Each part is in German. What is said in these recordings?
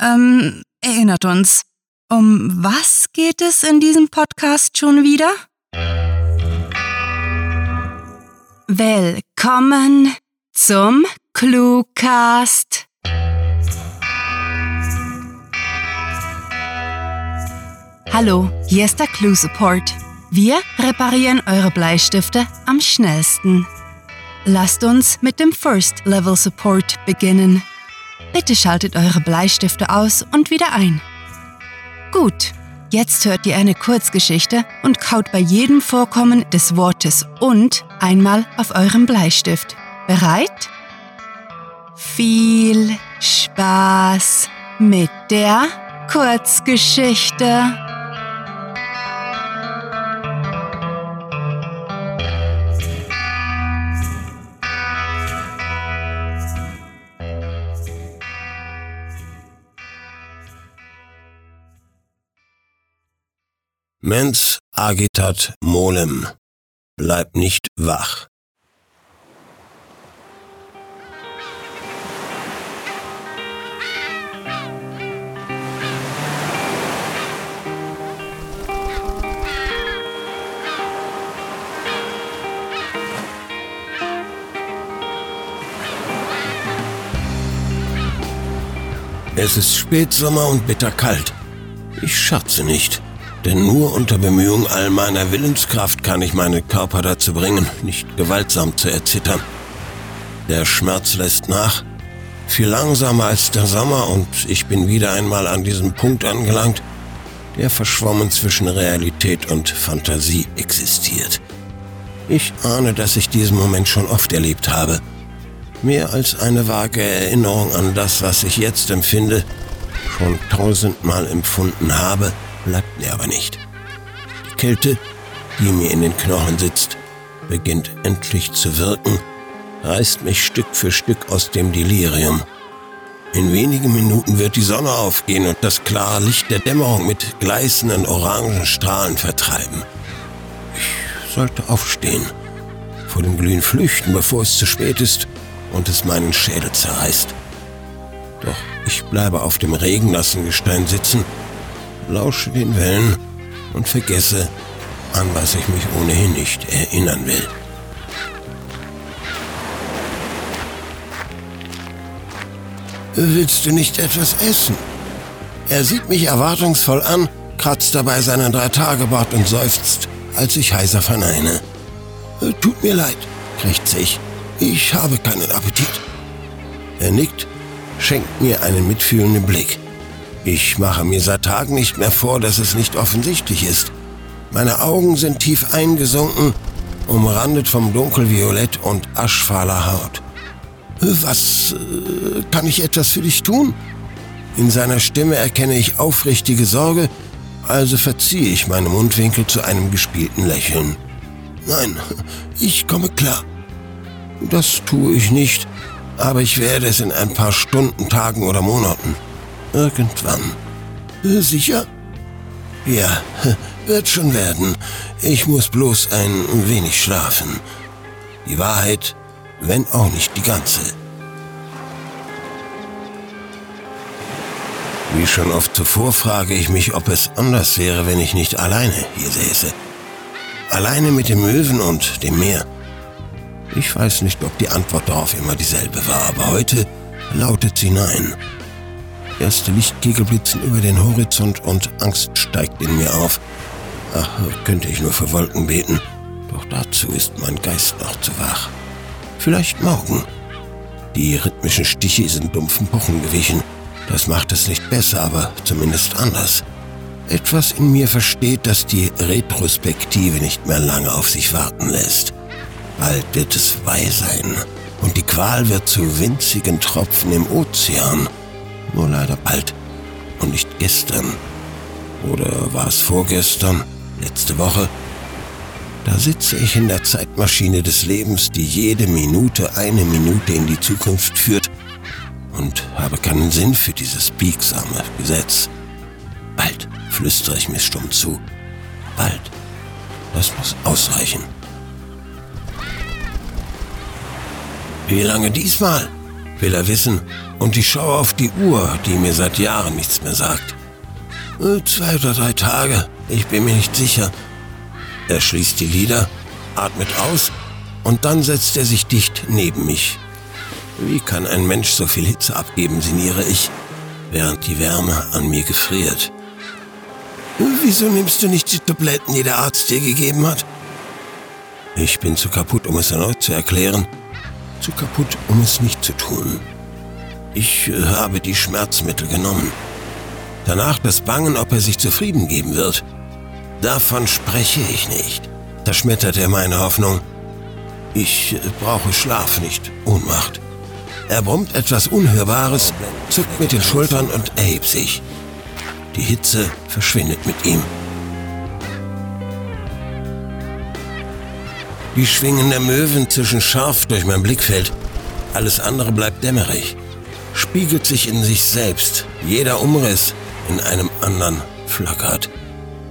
ähm, erinnert uns. Um was geht es in diesem Podcast schon wieder? Willkommen zum Cluecast. Hallo, hier ist der Clue Support. Wir reparieren eure Bleistifte am schnellsten. Lasst uns mit dem First Level Support beginnen. Bitte schaltet eure Bleistifte aus und wieder ein. Gut, jetzt hört ihr eine Kurzgeschichte und kaut bei jedem Vorkommen des Wortes und einmal auf eurem Bleistift. Bereit? Viel Spaß mit der Kurzgeschichte. Mens agitat molem. Bleib nicht wach. Es ist Spätsommer und bitterkalt. Ich scherze nicht. Denn nur unter Bemühung all meiner Willenskraft kann ich meinen Körper dazu bringen, nicht gewaltsam zu erzittern. Der Schmerz lässt nach, viel langsamer als der Sommer und ich bin wieder einmal an diesem Punkt angelangt, der verschwommen zwischen Realität und Fantasie existiert. Ich ahne, dass ich diesen Moment schon oft erlebt habe. Mehr als eine vage Erinnerung an das, was ich jetzt empfinde, schon tausendmal empfunden habe, bleibt mir aber nicht. Die Kälte, die mir in den Knochen sitzt, beginnt endlich zu wirken, reißt mich Stück für Stück aus dem Delirium. In wenigen Minuten wird die Sonne aufgehen und das klare Licht der Dämmerung mit gleißenden orangen Strahlen vertreiben. Ich sollte aufstehen, vor dem Glühen flüchten, bevor es zu spät ist und es meinen Schädel zerreißt. Doch ich bleibe auf dem regennassen Gestein sitzen lausche den Wellen und vergesse, an was ich mich ohnehin nicht erinnern will. Willst du nicht etwas essen? Er sieht mich erwartungsvoll an, kratzt dabei seinen Drei-Tage-Bart und seufzt, als ich heiser verneine. Tut mir leid, krächze ich. Ich habe keinen Appetit. Er nickt, schenkt mir einen mitfühlenden Blick. Ich mache mir seit Tagen nicht mehr vor, dass es nicht offensichtlich ist. Meine Augen sind tief eingesunken, umrandet vom dunkelviolett und aschfahler Haut. Was äh, kann ich etwas für dich tun? In seiner Stimme erkenne ich aufrichtige Sorge, also verziehe ich meine Mundwinkel zu einem gespielten Lächeln. Nein, ich komme klar. Das tue ich nicht, aber ich werde es in ein paar Stunden, Tagen oder Monaten. Irgendwann. Sicher? Ja, wird schon werden. Ich muss bloß ein wenig schlafen. Die Wahrheit, wenn auch nicht die ganze. Wie schon oft zuvor frage ich mich, ob es anders wäre, wenn ich nicht alleine hier säße. Alleine mit dem Möwen und dem Meer. Ich weiß nicht, ob die Antwort darauf immer dieselbe war, aber heute lautet sie nein. Erste Lichtkegel blitzen über den Horizont und Angst steigt in mir auf. Ach, könnte ich nur für Wolken beten. Doch dazu ist mein Geist noch zu wach. Vielleicht morgen. Die rhythmischen Stiche sind dumpfen Pochen gewichen. Das macht es nicht besser, aber zumindest anders. Etwas in mir versteht, dass die Retrospektive nicht mehr lange auf sich warten lässt. Bald wird es vorbei sein und die Qual wird zu winzigen Tropfen im Ozean nur leider bald und nicht gestern. Oder war es vorgestern, letzte Woche? Da sitze ich in der Zeitmaschine des Lebens, die jede Minute eine Minute in die Zukunft führt und habe keinen Sinn für dieses biegsame Gesetz. Bald, flüstere ich mir stumm zu. Bald. Das muss ausreichen. Wie lange diesmal? Will er wissen, Und ich schaue auf die Uhr, die mir seit Jahren nichts mehr sagt. Äh, zwei oder drei Tage, ich bin mir nicht sicher. Er schließt die Lider, atmet aus und dann setzt er sich dicht neben mich. Wie kann ein Mensch so viel Hitze abgeben, sinniere ich, während die Wärme an mir gefriert. Wieso nimmst du nicht die Tabletten, die der Arzt dir gegeben hat? Ich bin zu kaputt, um es erneut zu erklären. Zu kaputt, um es nicht zu tun. Ich äh, habe die Schmerzmittel genommen. Danach das Bangen, ob er sich zufrieden geben wird. Davon spreche ich nicht. Da schmettert er meine Hoffnung. Ich äh, brauche Schlaf, nicht Ohnmacht. Er brummt etwas Unhörbares, zuckt mit den Schultern und erhebt sich. Die Hitze verschwindet mit ihm. Die Schwingen der Möwen zwischen scharf durch mein Blickfeld. Alles andere bleibt dämmerig. Spiegelt sich in sich selbst. Jeder Umriss in einem anderen flackert.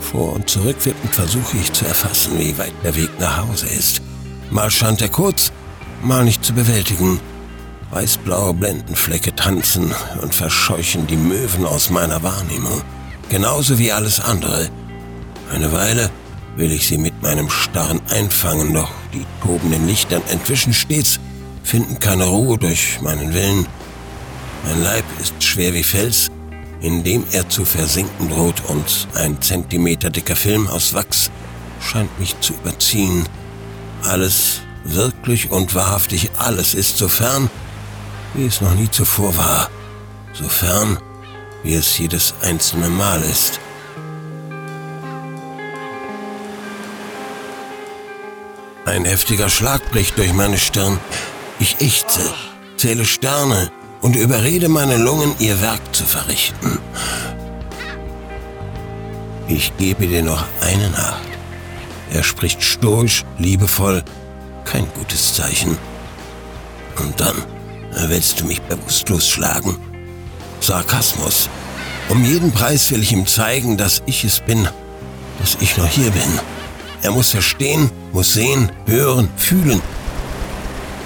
Vor und zurückwirkend versuche ich zu erfassen, wie weit der Weg nach Hause ist. Mal scheint er kurz, mal nicht zu bewältigen. Weißblaue Blendenflecke tanzen und verscheuchen die Möwen aus meiner Wahrnehmung. Genauso wie alles andere. Eine Weile will ich sie mit meinem Starren einfangen, doch die tobenden Lichtern entwischen stets, finden keine Ruhe durch meinen Willen. Mein Leib ist schwer wie Fels, in dem er zu versinken droht und ein Zentimeter dicker Film aus Wachs scheint mich zu überziehen. Alles, wirklich und wahrhaftig alles ist so fern, wie es noch nie zuvor war, so fern, wie es jedes einzelne Mal ist. Ein heftiger Schlag bricht durch meine Stirn. Ich ächze, zähle Sterne und überrede meine Lungen, ihr Werk zu verrichten. Ich gebe dir noch eine Nacht. Er spricht stoisch, liebevoll, kein gutes Zeichen. Und dann willst du mich bewusstlos schlagen. Sarkasmus. Um jeden Preis will ich ihm zeigen, dass ich es bin, dass ich noch hier bin. Er muss verstehen, muss sehen, hören, fühlen.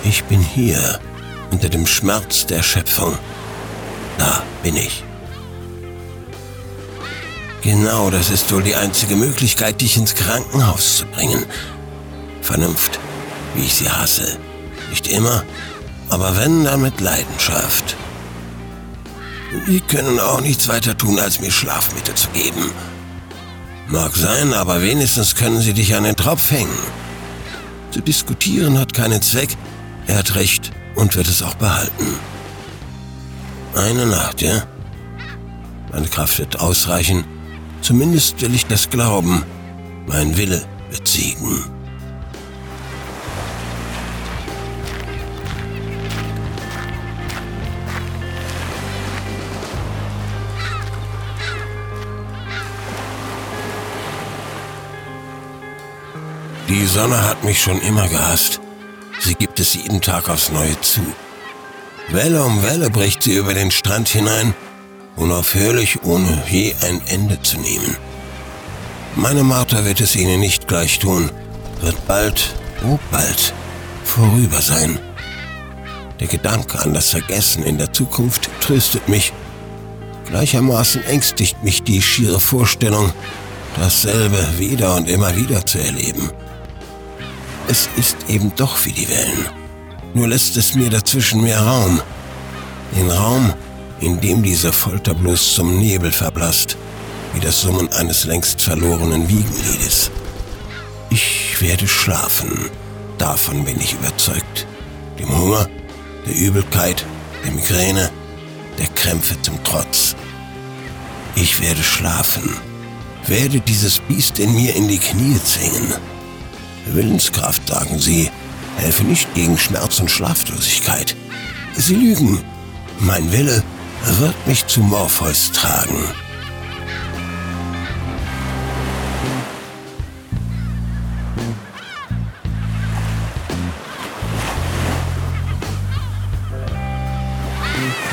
Ich bin hier, unter dem Schmerz der Schöpfung. Da bin ich. Genau, das ist wohl die einzige Möglichkeit, dich ins Krankenhaus zu bringen. Vernunft, wie ich sie hasse. Nicht immer, aber wenn, dann mit Leidenschaft. Die können auch nichts weiter tun, als mir Schlafmittel zu geben. Mag sein, aber wenigstens können sie dich an den Tropf hängen. Zu diskutieren hat keinen Zweck. Er hat recht und wird es auch behalten. Eine Nacht, ja? Meine Kraft wird ausreichen. Zumindest will ich das glauben. Mein Wille wird siegen. Die Sonne hat mich schon immer gehasst. Sie gibt es jeden Tag aufs Neue zu. Welle um Welle bricht sie über den Strand hinein, unaufhörlich, ohne je ein Ende zu nehmen. Meine Martha wird es ihnen nicht gleich tun, wird bald, oh bald, vorüber sein. Der Gedanke an das Vergessen in der Zukunft tröstet mich. Gleichermaßen ängstigt mich die schiere Vorstellung, dasselbe wieder und immer wieder zu erleben. Es ist eben doch wie die Wellen. Nur lässt es mir dazwischen mehr Raum. Den Raum, in dem diese Folter bloß zum Nebel verblasst, wie das Summen eines längst verlorenen Wiegenliedes. Ich werde schlafen, davon bin ich überzeugt. Dem Hunger, der Übelkeit, der Migräne, der Krämpfe zum Trotz. Ich werde schlafen, werde dieses Biest in mir in die Knie zwingen Willenskraft, sagen sie, helfe nicht gegen Schmerz und Schlaflosigkeit. Sie lügen. Mein Wille wird mich zu Morpheus tragen. Thank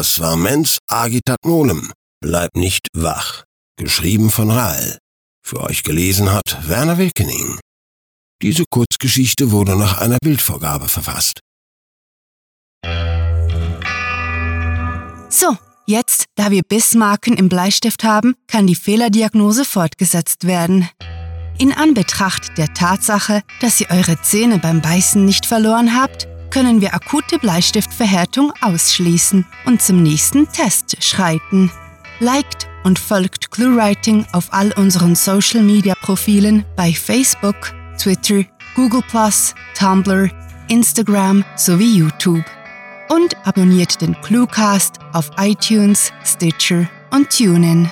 Das war Mens Agitat Nolem. Bleib nicht wach. Geschrieben von Rael. Für euch gelesen hat Werner Wilkening. Diese Kurzgeschichte wurde nach einer Bildvorgabe verfasst. So, jetzt, da wir Bissmarken im Bleistift haben, kann die Fehlerdiagnose fortgesetzt werden. In Anbetracht der Tatsache, dass ihr eure Zähne beim Beißen nicht verloren habt, können wir akute Bleistiftverhärtung ausschließen und zum nächsten Test schreiten. Liked und folgt ClueWriting auf all unseren Social Media Profilen bei Facebook, Twitter, Google, Tumblr, Instagram sowie YouTube. Und abonniert den Cluecast auf iTunes, Stitcher und TuneIn.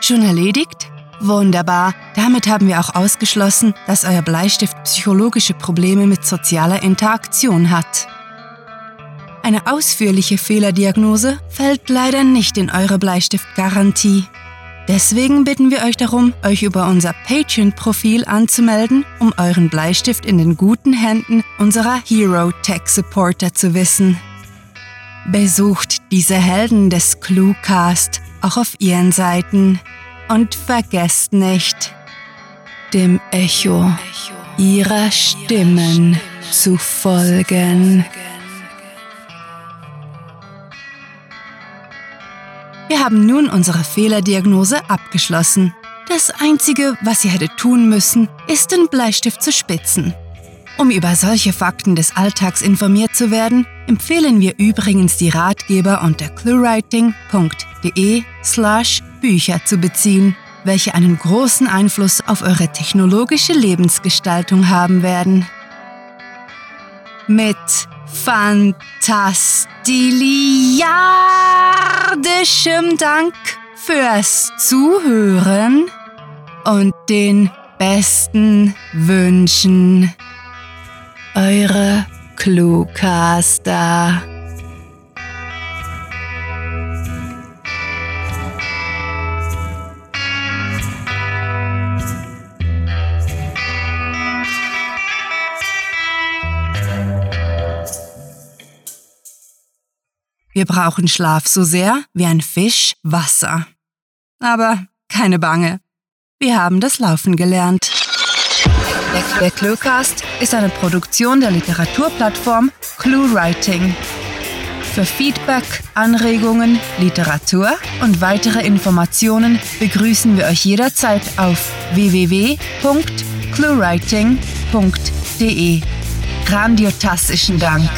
Schon erledigt? Wunderbar. Damit haben wir auch ausgeschlossen, dass euer Bleistift psychologische Probleme mit sozialer Interaktion hat. Eine ausführliche Fehlerdiagnose fällt leider nicht in eure Bleistiftgarantie. Deswegen bitten wir euch darum, euch über unser Patreon-Profil anzumelden, um euren Bleistift in den guten Händen unserer Hero Tech Supporter zu wissen. Besucht diese Helden des Cluecast auch auf ihren Seiten und vergesst nicht, dem Echo ihrer Stimmen zu folgen. Wir haben nun unsere Fehlerdiagnose abgeschlossen. Das Einzige, was ihr hättet tun müssen, ist den Bleistift zu spitzen. Um über solche Fakten des Alltags informiert zu werden, empfehlen wir übrigens die Ratgeber unter cluewriting.de slash Bücher zu beziehen, welche einen großen Einfluss auf eure technologische Lebensgestaltung haben werden. Mit fantastiliardischem Dank fürs Zuhören und den besten Wünschen. Eure Cluecaster. Wir brauchen Schlaf so sehr wie ein Fisch Wasser. Aber keine Bange. Wir haben das Laufen gelernt. Der Cluecast ist eine Produktion der Literaturplattform ClueWriting. Für Feedback, Anregungen, Literatur und weitere Informationen begrüßen wir euch jederzeit auf www.cluewriting.de. Grandiotastischen Dank.